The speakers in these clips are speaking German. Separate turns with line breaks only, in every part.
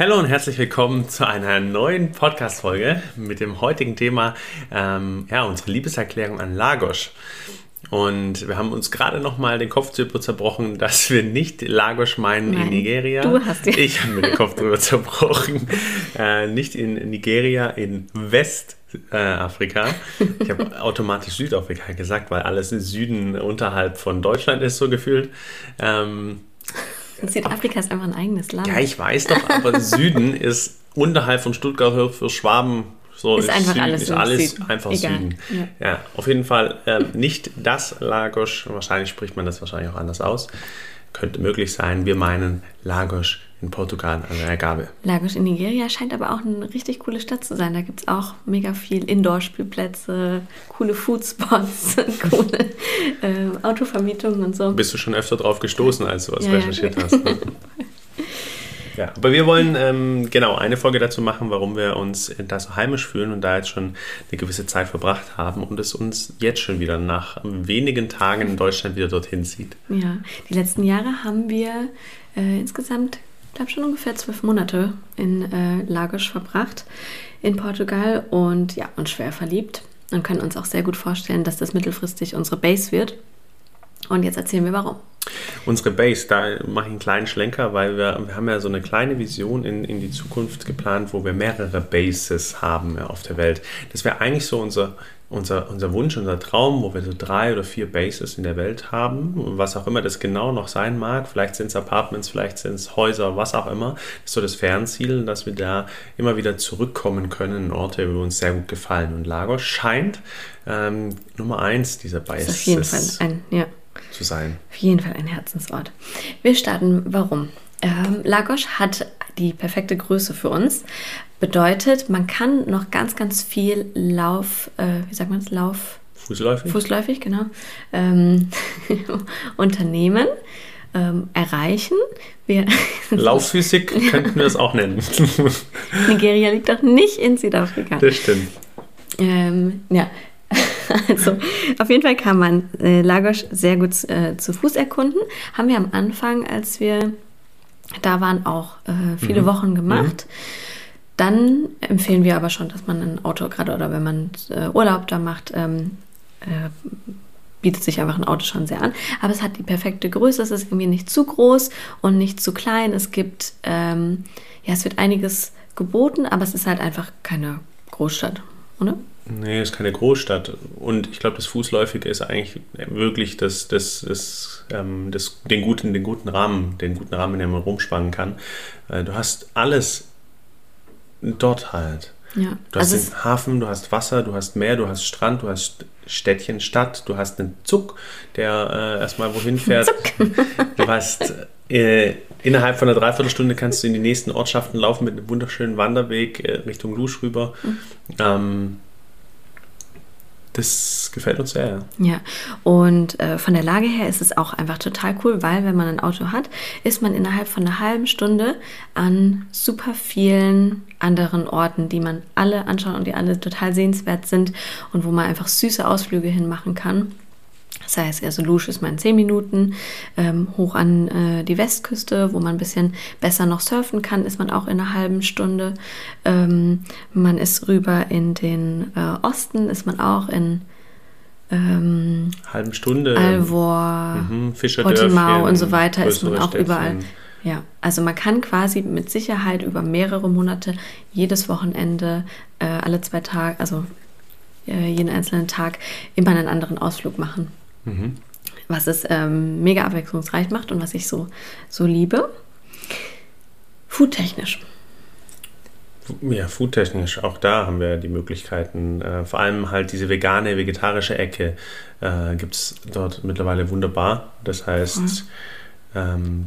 Hallo und herzlich willkommen zu einer neuen Podcast-Folge mit dem heutigen Thema, ähm, ja, unsere Liebeserklärung an Lagos. Und wir haben uns gerade noch mal den Kopf darüber zerbrochen, dass wir nicht Lagos meinen Nein, in Nigeria.
Du hast ja.
Ich habe mir den Kopf darüber zerbrochen. Äh, nicht in Nigeria, in Westafrika. Äh, ich habe automatisch Südafrika gesagt, weil alles im Süden unterhalb von Deutschland ist, so gefühlt. Ähm,
Südafrika ist einfach ein eigenes Land.
Ja, ich weiß doch, aber Süden ist unterhalb von Stuttgart für Schwaben so
ist, ist einfach
Süden,
alles,
ist alles
Süden.
einfach
Egal.
Süden.
Ja.
Ja. auf jeden Fall ähm, nicht das Lagos. Wahrscheinlich spricht man das wahrscheinlich auch anders aus. Könnte möglich sein. Wir meinen Lagos in Portugal an der Ergabe.
Lagos in Nigeria scheint aber auch eine richtig coole Stadt zu sein. Da gibt es auch mega viel Indoor-Spielplätze, coole Foodspots, coole äh, Autovermietungen und so.
Bist du schon öfter drauf gestoßen, als du was
Ja, ja.
recherchiert hast? Ne? Ja, aber wir wollen ähm, genau eine Folge dazu machen, warum wir uns da so heimisch fühlen und da jetzt schon eine gewisse Zeit verbracht haben und es uns jetzt schon wieder nach wenigen Tagen in Deutschland wieder dorthin zieht.
Ja, die letzten Jahre haben wir äh, insgesamt, ich glaube schon ungefähr zwölf Monate in äh, Lagos verbracht in Portugal und ja, uns schwer verliebt und können uns auch sehr gut vorstellen, dass das mittelfristig unsere Base wird. Und jetzt erzählen wir warum.
Unsere Base, da mache ich einen kleinen Schlenker, weil wir, wir haben ja so eine kleine Vision in, in die Zukunft geplant, wo wir mehrere Bases haben auf der Welt. Das wäre eigentlich so unser, unser, unser Wunsch, unser Traum, wo wir so drei oder vier Bases in der Welt haben, was auch immer das genau noch sein mag. Vielleicht sind es Apartments, vielleicht sind es Häuser, was auch immer. Ist so das Fernziel, dass wir da immer wieder zurückkommen können in Orte, die uns sehr gut gefallen. Und Lagos scheint ähm, Nummer eins dieser
Das ist auf jeden Fall
Bases
ein, ja,
zu sein.
auf jeden Fall ein Herzensort. Wir starten, warum? Ähm, Lagos hat die perfekte Größe für uns. Bedeutet, man kann noch ganz, ganz viel Lauf, äh, wie sagt man es, Lauf,
Fußläufig?
fußläufig, genau, ähm, Unternehmen ähm, erreichen. Wir,
Laufphysik könnten wir es auch nennen.
Nigeria liegt doch nicht in Südafrika.
das stimmt.
Ähm, ja, also auf jeden Fall kann man äh, Lagos sehr gut äh, zu Fuß erkunden. Haben wir am Anfang, als wir da waren, auch äh, viele
Mhm.
Wochen gemacht. Dann empfehlen wir aber schon, dass man ein Auto, gerade oder wenn man äh, Urlaub da macht, ähm, äh, bietet sich einfach ein Auto schon sehr an. Aber es hat die perfekte Größe, es ist irgendwie nicht zu groß und nicht zu klein. Es gibt, ähm, ja, es wird einiges geboten, aber es ist halt einfach keine Großstadt, oder?
Nee, ist keine Großstadt. Und ich glaube, das Fußläufige ist eigentlich wirklich das, das, das, ähm, das, den, guten, den guten Rahmen, den guten Rahmen, in dem man rumspannen kann. Äh, du hast alles dort halt.
Ja,
Du hast
also
den Hafen, du hast Wasser, du hast Meer, du hast Strand, du hast Städtchen, Stadt, du hast einen Zug, der äh, erstmal wohin fährt. Du hast äh, innerhalb von einer Dreiviertelstunde kannst du in die nächsten Ortschaften laufen mit einem wunderschönen Wanderweg äh, Richtung Lusch rüber.
Mhm.
Ähm, das gefällt uns sehr.
ja. Und äh, von der Lage her ist es auch einfach total cool, weil wenn man ein Auto hat, ist man innerhalb von einer halben Stunde an super vielen anderen Orten, die man alle anschauen und die alle total sehenswert sind und wo man einfach süße Ausflüge hinmachen kann. Das heißt, also Lusch ist mal in 10 Minuten, ähm, hoch an äh, die Westküste, wo man ein bisschen besser noch surfen kann, ist man auch in einer halben Stunde. Ähm, man ist rüber in den äh, Osten, ist man auch in ähm,
Halben Stunde.
Alvor,
mhm, Fischerdörfchen,
und so weiter ist man auch überall.
Städtchen.
Ja, also man kann quasi mit Sicherheit über mehrere Monate jedes Wochenende, äh, alle zwei Tage, also äh, jeden einzelnen Tag immer einen anderen Ausflug machen.
Mhm.
Was es ähm, mega abwechslungsreich macht und was ich so, so liebe. Foodtechnisch.
Ja, foodtechnisch, auch da haben wir die Möglichkeiten. Äh, vor allem halt diese vegane, vegetarische Ecke äh, gibt es dort mittlerweile wunderbar. Das heißt, ähm,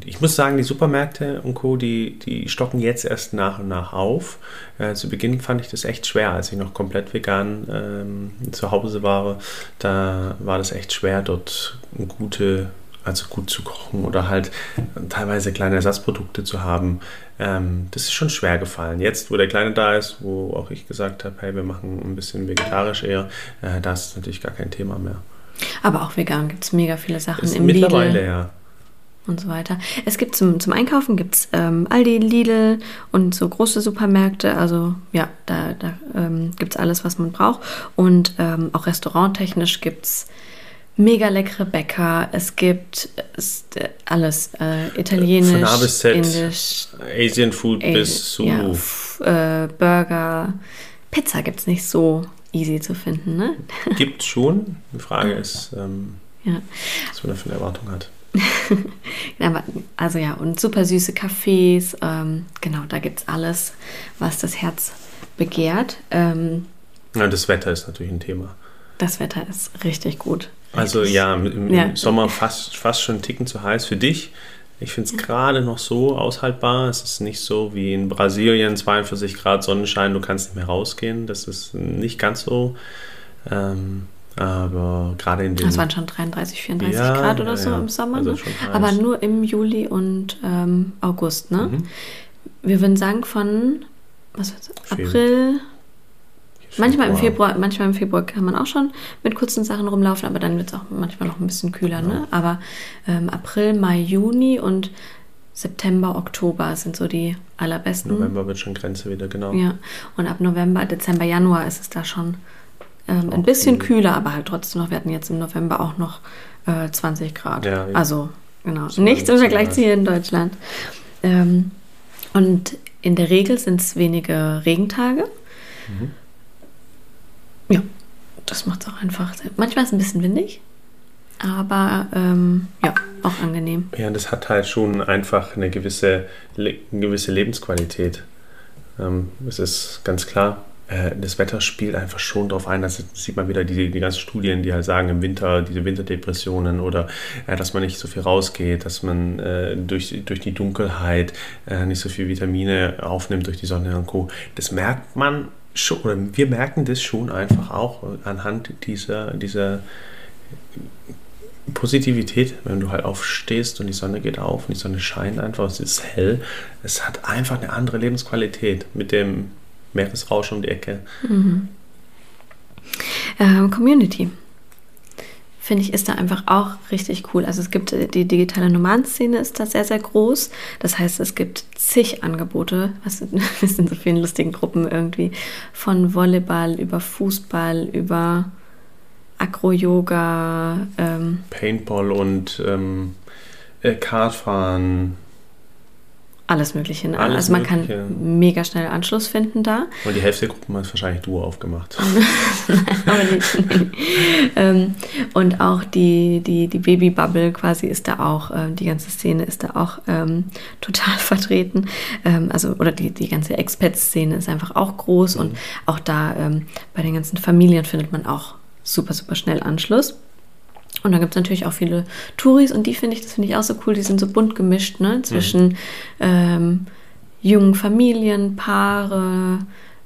ich muss sagen, die Supermärkte und Co., die, die stocken jetzt erst nach und nach auf. Äh, zu Beginn fand ich das echt schwer, als ich noch komplett vegan ähm, zu Hause war. Da war das echt schwer, dort gute also gut zu kochen oder halt teilweise kleine Ersatzprodukte zu haben. Ähm, das ist schon schwer gefallen. Jetzt, wo der Kleine da ist, wo auch ich gesagt habe, hey, wir machen ein bisschen vegetarisch eher, äh, da ist natürlich gar kein Thema mehr.
Aber auch vegan gibt es mega viele Sachen
Ist
im
mittlerweile,
Lidl.
ja.
Und so weiter. Es gibt zum, zum Einkaufen gibt's ähm, Aldi, Lidl und so große Supermärkte. Also ja, da, da ähm, gibt es alles, was man braucht. Und ähm, auch restauranttechnisch gibt es mega leckere Bäcker. Es gibt äh, alles. Äh, Italienisch,
Von A bis Z,
Indisch,
Asian Food
Asi-
bis zu.
ja, f- äh, Burger. Pizza gibt es nicht so easy zu finden, ne?
Gibt schon. Die Frage ist, ähm,
Ja.
was man da für eine Erwartung hat.
Also ja, und super süße Cafés. Ähm, genau, da gibt es alles, was das Herz begehrt. Ähm,
Ja, das Wetter ist natürlich ein Thema.
das Wetter ist richtig gut.
Also
Richtig.
ja, im, im
Ja.
Sommer fast, fast schon einen Ticken zu heiß für dich. Ich finde es gerade noch so aushaltbar. Es ist nicht so wie in Brasilien, 42 Grad Sonnenschein, du kannst nicht mehr rausgehen. Das ist nicht ganz so. Ähm, aber gerade in den...
Es waren schon 33, 34
Ja,
Grad oder
ja,
so
ja.
im Sommer.
Also
ne? Aber nur im Juli und ähm, August. Ne?
Mhm.
Wir würden sagen von was war's. April. Manchmal im Februar, manchmal im Februar kann man auch schon mit kurzen Sachen rumlaufen, aber dann wird es auch manchmal noch ein bisschen kühler. Ne? Aber ähm, April, Mai, Juni und September, Oktober sind so die allerbesten.
November wird schon Grenze wieder, genau.
Ja, und ab November, Dezember, Januar ist es da schon ähm, ein bisschen
kühl.
kühler, aber halt trotzdem noch, wir hatten jetzt im November auch noch äh, 20 Grad.
Ja, ja.
Also, genau,
So
nichts im Vergleich zu hier in Deutschland. Ähm, und in der Regel sind es wenige Regentage.
Mhm.
Ja, das macht es auch einfach. Manchmal ist es ein bisschen windig, aber ähm, ja, auch angenehm.
Ja, das hat halt schon einfach eine gewisse, eine gewisse Lebensqualität. Ähm, es ist ganz klar, das Wetter spielt einfach schon darauf ein. Das sieht man wieder die, die ganzen Studien, die halt sagen, im Winter diese Winterdepressionen oder äh, dass man nicht so viel rausgeht, dass man äh, durch, durch die Dunkelheit äh, nicht so viel Vitamine aufnimmt durch die Sonne und Co. Das merkt man schon, oder wir merken das schon einfach auch anhand dieser, dieser Positivität, wenn du halt aufstehst und die Sonne geht auf und die Sonne scheint einfach, es ist hell. Es hat einfach eine andere Lebensqualität mit dem Meeresrausch um die Ecke.
Ähm, Community. Finde ich, ist da einfach auch richtig cool. Also es gibt äh, die digitale Nomadenszene ist da sehr, sehr groß. Das heißt, es gibt zig Angebote, was sind in so vielen lustigen Gruppen irgendwie. Von Volleyball über Fußball, über Acro-Yoga, ähm,
Paintball und ähm, äh, Kartfahren.
Alles Mögliche. Ne?
Alles
also man
Mögliche.
kann mega schnell Anschluss finden da.
Und die Hälfte der Gruppen hat wahrscheinlich du aufgemacht.
Aber nicht. ähm, und auch die, die, die Babybubble quasi ist da auch, ähm, die ganze Szene ist da auch ähm, total vertreten. Ähm, also, oder die, die ganze Expat-Szene ist einfach auch groß und auch da ähm, bei den ganzen Familien findet man auch super, super schnell Anschluss. Und dann gibt es natürlich auch viele Touris und die finde ich, das finde ich auch so cool, die sind so bunt gemischt, ne? Zwischen ähm, jungen Familien, Paare,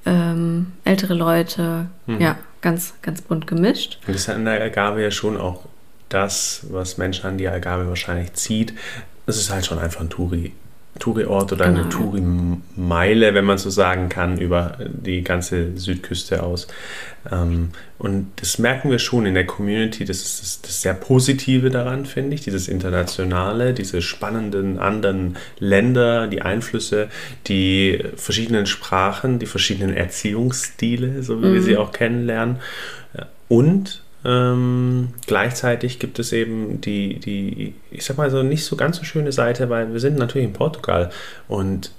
ähm, ältere Leute, ja, ganz, ganz bunt gemischt.
Und das ist an der Agave ja schon auch das, was Menschen an die Agave wahrscheinlich zieht. Es ist halt schon einfach ein Touri. Touri-Ort oder eine
Genau, ja.
Touri-Meile, wenn man so sagen kann, über die ganze Südküste aus. Ähm, und das merken wir schon in der Community. Das ist das, das sehr Positive daran, finde ich. Dieses Internationale, diese spannenden anderen Länder, die Einflüsse, die verschiedenen Sprachen, die verschiedenen Erziehungsstile, so wie wir sie auch kennenlernen. Und ähm, gleichzeitig gibt es eben die, die, ich sag mal so, nicht so ganz so schöne Seite, weil wir sind natürlich in Portugal und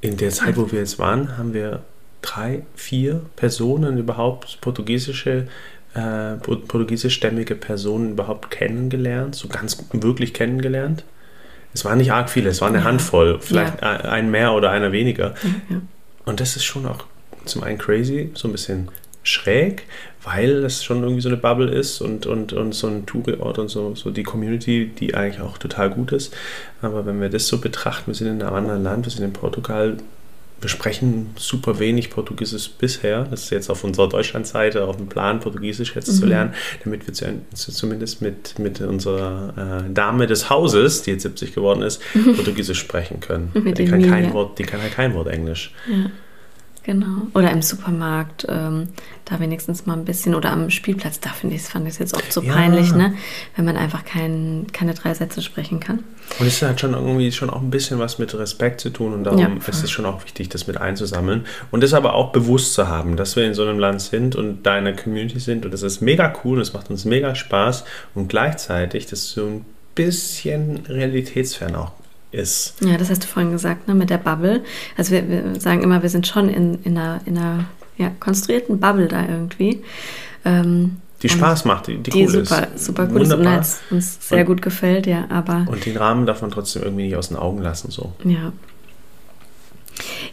in der Zeit, wo wir jetzt waren, haben wir drei, vier Personen überhaupt portugiesische, äh, port- portugiesischstämmige Personen überhaupt kennengelernt, so ganz wirklich kennengelernt. Es waren nicht arg viele, es war eine
Ja.
Handvoll, vielleicht
Ja.
ein ein mehr oder einer weniger.
Ja.
Und das ist schon auch zum einen crazy, so ein bisschen schräg, weil das schon irgendwie so eine Bubble ist und, und, und so ein Tourort und so, so die Community, die eigentlich auch total gut ist. Aber wenn wir das so betrachten, wir sind in einem anderen Land, wir sind in Portugal, wir sprechen super wenig Portugiesisch bisher. Das ist jetzt auf unserer Deutschlandseite auf dem Plan, Portugiesisch jetzt zu lernen, damit wir zu, zu, zumindest mit, mit unserer äh, Dame des Hauses, die jetzt 70 geworden ist, Portugiesisch sprechen können. Die, kann kein. Wort, die kann halt kein Wort Englisch.
Genau. Oder im Supermarkt, ähm, da wenigstens mal ein bisschen, oder am Spielplatz, da finde ich, fand ich es jetzt oft so
Ja.
peinlich, ne? Wenn man einfach kein, keine drei Sätze sprechen kann.
Und es hat schon irgendwie schon auch ein bisschen was mit Respekt zu tun und darum
Ja,
ist es schon auch wichtig, das mit einzusammeln und das aber auch bewusst zu haben, dass wir in so einem Land sind und da in der Community sind und das ist mega cool, das macht uns mega Spaß und gleichzeitig das so ein bisschen realitätsfern auch ist.
Ja, das hast du vorhin gesagt, ne, mit der Bubble. Also wir, wir sagen immer, wir sind schon in, in einer, in einer ja, konstruierten Bubble da irgendwie. Ähm,
Die Spaß macht, die, die,
Die
cool
super,
ist.
super gut ist und
Wunderbar.
uns sehr
Und-
gut gefällt, ja, aber
Und den Rahmen darf man trotzdem irgendwie nicht aus den Augen lassen. So.
ja.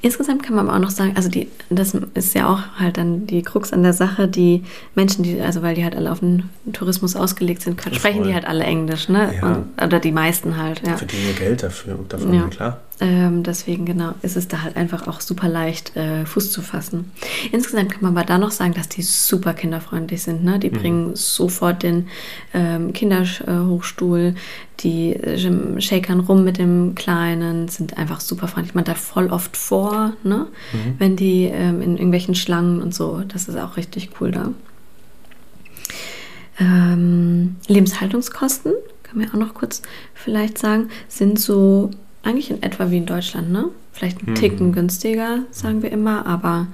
Insgesamt kann man aber auch noch sagen, also die, das ist ja auch halt dann die Krux an der Sache, die Menschen, die, also weil die halt alle auf den Tourismus ausgelegt sind, können, sprechen die halt alle Englisch, ne?
Ja.
Und, oder die meisten halt, ja.
Verdienen Geld dafür, davon,
Ja.
klar.
Ähm, deswegen genau ist es da halt einfach auch super leicht äh, Fuß zu fassen. Insgesamt kann man aber da noch sagen, dass die super kinderfreundlich sind. Ne?
Mhm.
Die bringen sofort den ähm, Kinderhochstuhl, die äh, shakern rum mit dem Kleinen, sind einfach super freundlich. Man da voll oft vor, ne?
Mhm.
wenn die ähm, in irgendwelchen Schlangen und so. Das ist auch richtig cool da. Ähm, Lebenshaltungskosten, kann man ja auch noch kurz vielleicht sagen, sind so eigentlich in etwa wie in Deutschland, ne? Vielleicht ein
Mhm.
Ticken günstiger, sagen wir immer, aber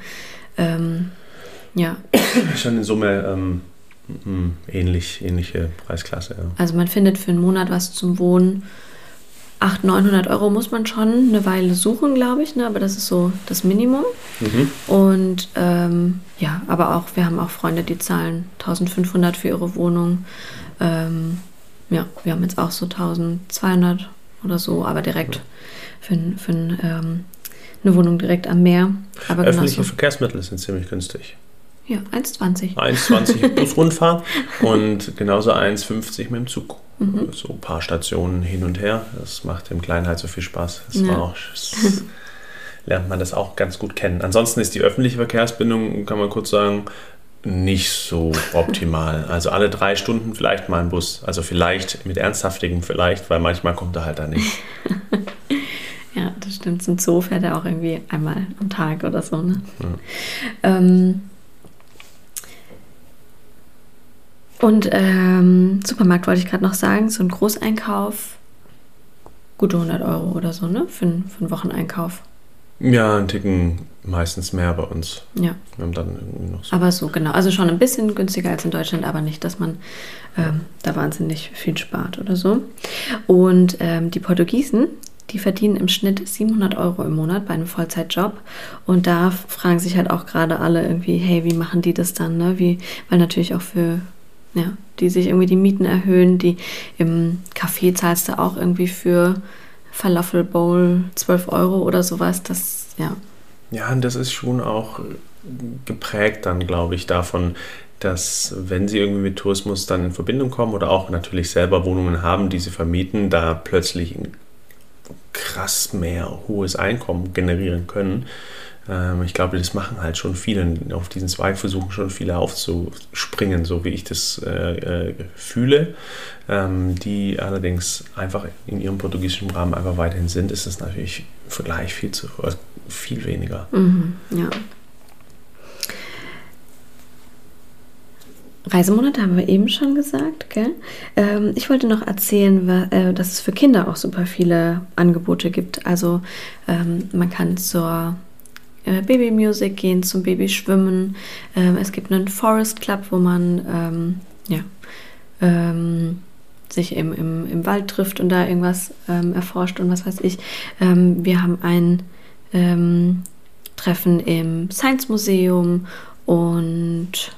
ähm, ja,
Schon in Summe ähm, mm, ähnlich, ähnliche Preisklasse. Ja.
also man findet für einen Monat was zum Wohnen. 800, 900 Euro muss man schon eine Weile suchen, glaube ich, ne? aber das ist so das Minimum.
Mhm.
Und ähm, ja, aber auch, wir haben auch Freunde, die zahlen 1500 für ihre Wohnung. Ähm, ja, wir haben jetzt auch so 1200 oder so, aber direkt für, ein- für ein, ähm, eine Wohnung direkt am Meer. Aber
Öffentliche
genauso.
Verkehrsmittel sind ziemlich günstig.
Ja, 1,20.
1,20 Busrundfahrt und genauso 1,50 mit dem Zug.
Mhm.
So ein paar Stationen hin und her. Das macht dem Kleinen halt so viel Spaß. Das
Ja.
war auch, das lernt man das auch ganz gut kennen. Ansonsten ist die öffentliche Verkehrsbindung, kann man kurz sagen, nicht so optimal. Also alle drei Stunden vielleicht mal ein Bus. Also vielleicht mit ernsthaftigem vielleicht, weil manchmal kommt er halt da nicht.
Ja, das stimmt. Zum Zoo fährt er auch irgendwie einmal am Tag oder so. Ne? Ähm, und ähm, Supermarkt wollte ich gerade noch sagen, so ein Großeinkauf, gute 100 Euro oder so, ne? Für, für einen Wocheneinkauf.
Ja, ein Ticken meistens mehr bei uns.
Ja,
Wir haben dann irgendwie noch so.
aber so genau. Also schon ein bisschen günstiger als in Deutschland, aber nicht, dass man ähm, da wahnsinnig viel spart oder so. Und ähm, die Portugiesen, die verdienen im Schnitt 700 Euro im Monat bei einem Vollzeitjob. Und da fragen sich halt auch gerade alle irgendwie, hey, wie machen die das dann? Ne? Wie, weil natürlich auch für, ja, die sich irgendwie die Mieten erhöhen, die im Café zahlst du auch irgendwie für Falafel Bowl 12 Euro oder sowas. Das, ja,
Ja, und das ist schon auch geprägt dann, glaube ich, davon, dass wenn sie irgendwie mit Tourismus dann in Verbindung kommen oder auch natürlich selber Wohnungen haben, die sie vermieten, da plötzlich ein krass mehr hohes Einkommen generieren können. Ähm, ich glaube, das machen halt schon viele. Auf diesen Zweig versuchen schon viele aufzuspringen, so wie ich das äh, äh, fühle. Ähm, die allerdings einfach in ihrem portugiesischen Rahmen einfach weiterhin sind, ist es natürlich im Vergleich viel, zu, äh, viel weniger.
Mhm, ja. Reisemonate haben wir eben schon gesagt, gell? Ähm, ich wollte noch erzählen, äh, dass es für Kinder auch super viele Angebote gibt. Also ähm, man kann zur äh, Babymusik gehen, zum Babyschwimmen. Ähm, es gibt einen Forest Club, wo man ähm, ja, ähm, sich im, im, im Wald trifft und da irgendwas ähm, erforscht und was weiß ich. Wir haben ein Treffen im Science Museum und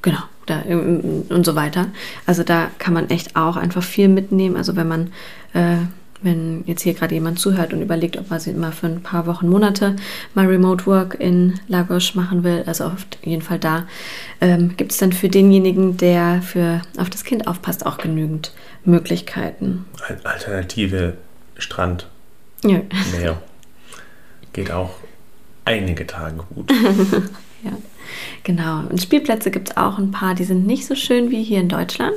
genau, da, und so weiter. Also da kann man echt auch einfach viel mitnehmen. Also wenn man, äh, wenn jetzt hier gerade jemand zuhört und überlegt, ob man sie mal für ein paar Wochen, Monate mal Remote Work in Lagos machen will, also auf jeden Fall da, ähm, gibt es dann für denjenigen, der für auf das Kind aufpasst, auch genügend Möglichkeiten.
Al- Alternative Strand,
Ja,
Meer. Geht auch einige Tage gut.
ja. Genau. Und Spielplätze gibt es auch ein paar, die sind nicht so schön wie hier in Deutschland.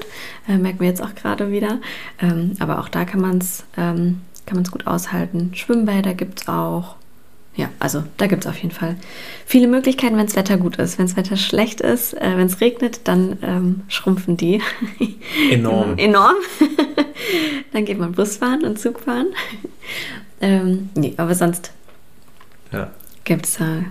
Äh, merken wir jetzt auch gerade wieder. Ähm, aber auch da kann man es ähm, kann man's gut aushalten. Schwimmbäder gibt es auch. ja, also da gibt es auf jeden Fall viele Möglichkeiten, wenn das Wetter gut ist. Wenn das Wetter schlecht ist, äh, wenn es regnet, dann ähm, schrumpfen die
Enorm.
enorm. dann geht man Bus fahren und Zug fahren. ähm, nee, aber sonst
Ja.
gibt es da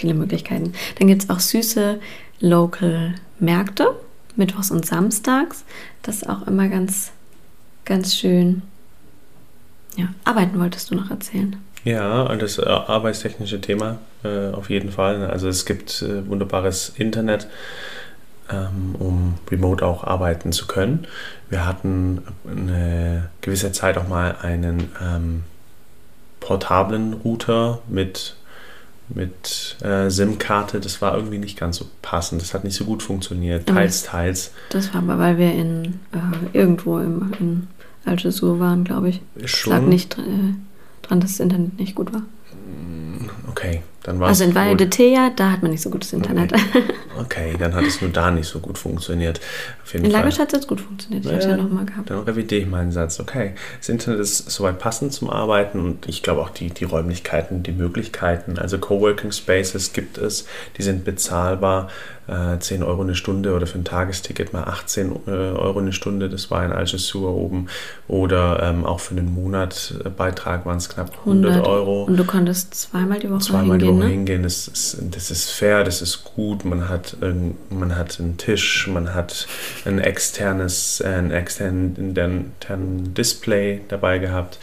viele Möglichkeiten. Dann gibt es auch süße Local Märkte, mittwochs und samstags. Das ist auch immer ganz, ganz schön. Ja, arbeiten wolltest du noch erzählen.
Ja, das äh, arbeitstechnische Thema äh, auf jeden Fall. Also es gibt äh, wunderbares Internet, ähm, um remote auch arbeiten zu können. Wir hatten eine gewisse Zeit auch mal einen ähm, portablen Router mit, mit äh, SIM-Karte. Das war irgendwie nicht ganz so passend. Das hat nicht so gut funktioniert.
Aber
Teils, teils.
Das war aber, weil wir in äh, irgendwo im, in Algesur waren, glaube ich. Es
Schon.
lag nicht äh, dran, dass das Internet nicht gut war.
Okay, dann war
Also in Valle de Teja, da hat man nicht so gutes Internet.
Okay, dann hat es nur da nicht so gut funktioniert. Auf jeden
In. Lagos hat es gut funktioniert. Ich habe es ja nochmal gehabt.
Dann revidiere ich meinen Satz. Okay, das Internet ist soweit passend zum Arbeiten und ich glaube auch die, die Räumlichkeiten, die Möglichkeiten. Also Coworking Spaces gibt es, die sind bezahlbar. Äh, 10 Euro eine Stunde oder für ein Tagesticket mal 18 äh, Euro eine Stunde. Das war in Algesur oben. Oder ähm, auch für einen Monat äh, Beitrag waren es knapp 100, Euro.
Und du konntest zweimal die Woche
Zweimal die
hingehen, ne?
hingehen, das ist, das ist fair, das ist gut. Man hat, man hat einen Tisch, man hat ein externes, ein externen, Display dabei gehabt,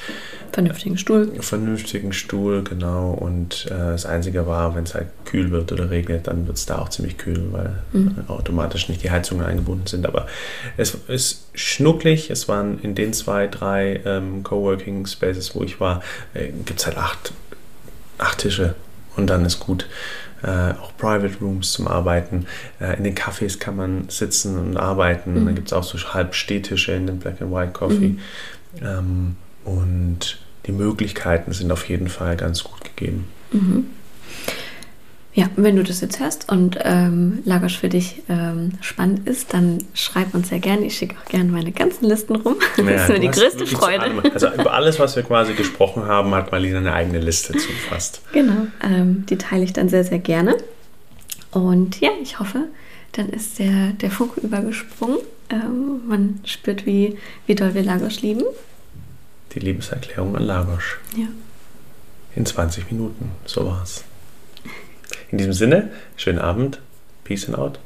Vernünftigen Stuhl.
vernünftigen Stuhl, genau. Und äh, das Einzige war, wenn es halt kühl wird oder regnet, dann wird es da auch ziemlich kühl, weil
Mhm.
automatisch nicht die Heizungen eingebunden sind. Aber es ist schnucklig. Es waren in den zwei, drei ähm, Coworking Spaces, wo ich war, äh, gibt es halt acht, acht Tische und dann ist gut. Äh, auch Private Rooms zum Arbeiten. Äh, in den Cafés kann man sitzen und arbeiten.
Mhm.
Dann gibt es auch so halb Stehtische in den Black and White Coffee.
Mhm.
Ähm, und die Möglichkeiten sind auf jeden Fall ganz gut gegeben.
Mhm. Ja, wenn du das jetzt hörst und ähm, Lagos für dich ähm, spannend ist, dann schreib uns sehr gerne. Ich schicke auch gerne meine ganzen Listen rum. Das
Ja,
ist mir die größte Freude.
Also über alles, was wir quasi gesprochen haben, hat Marlene eine eigene Liste zugefasst.
Genau, ähm, die teile ich dann sehr, sehr gerne. Und ja, ich hoffe, dann ist der, der Funke übergesprungen. Ähm, man spürt, wie, wie doll wir Lagos lieben.
Die Liebeserklärung an Lagos.
Ja.
In 20 Minuten. So war's. In diesem Sinne, schönen Abend. Peace and out.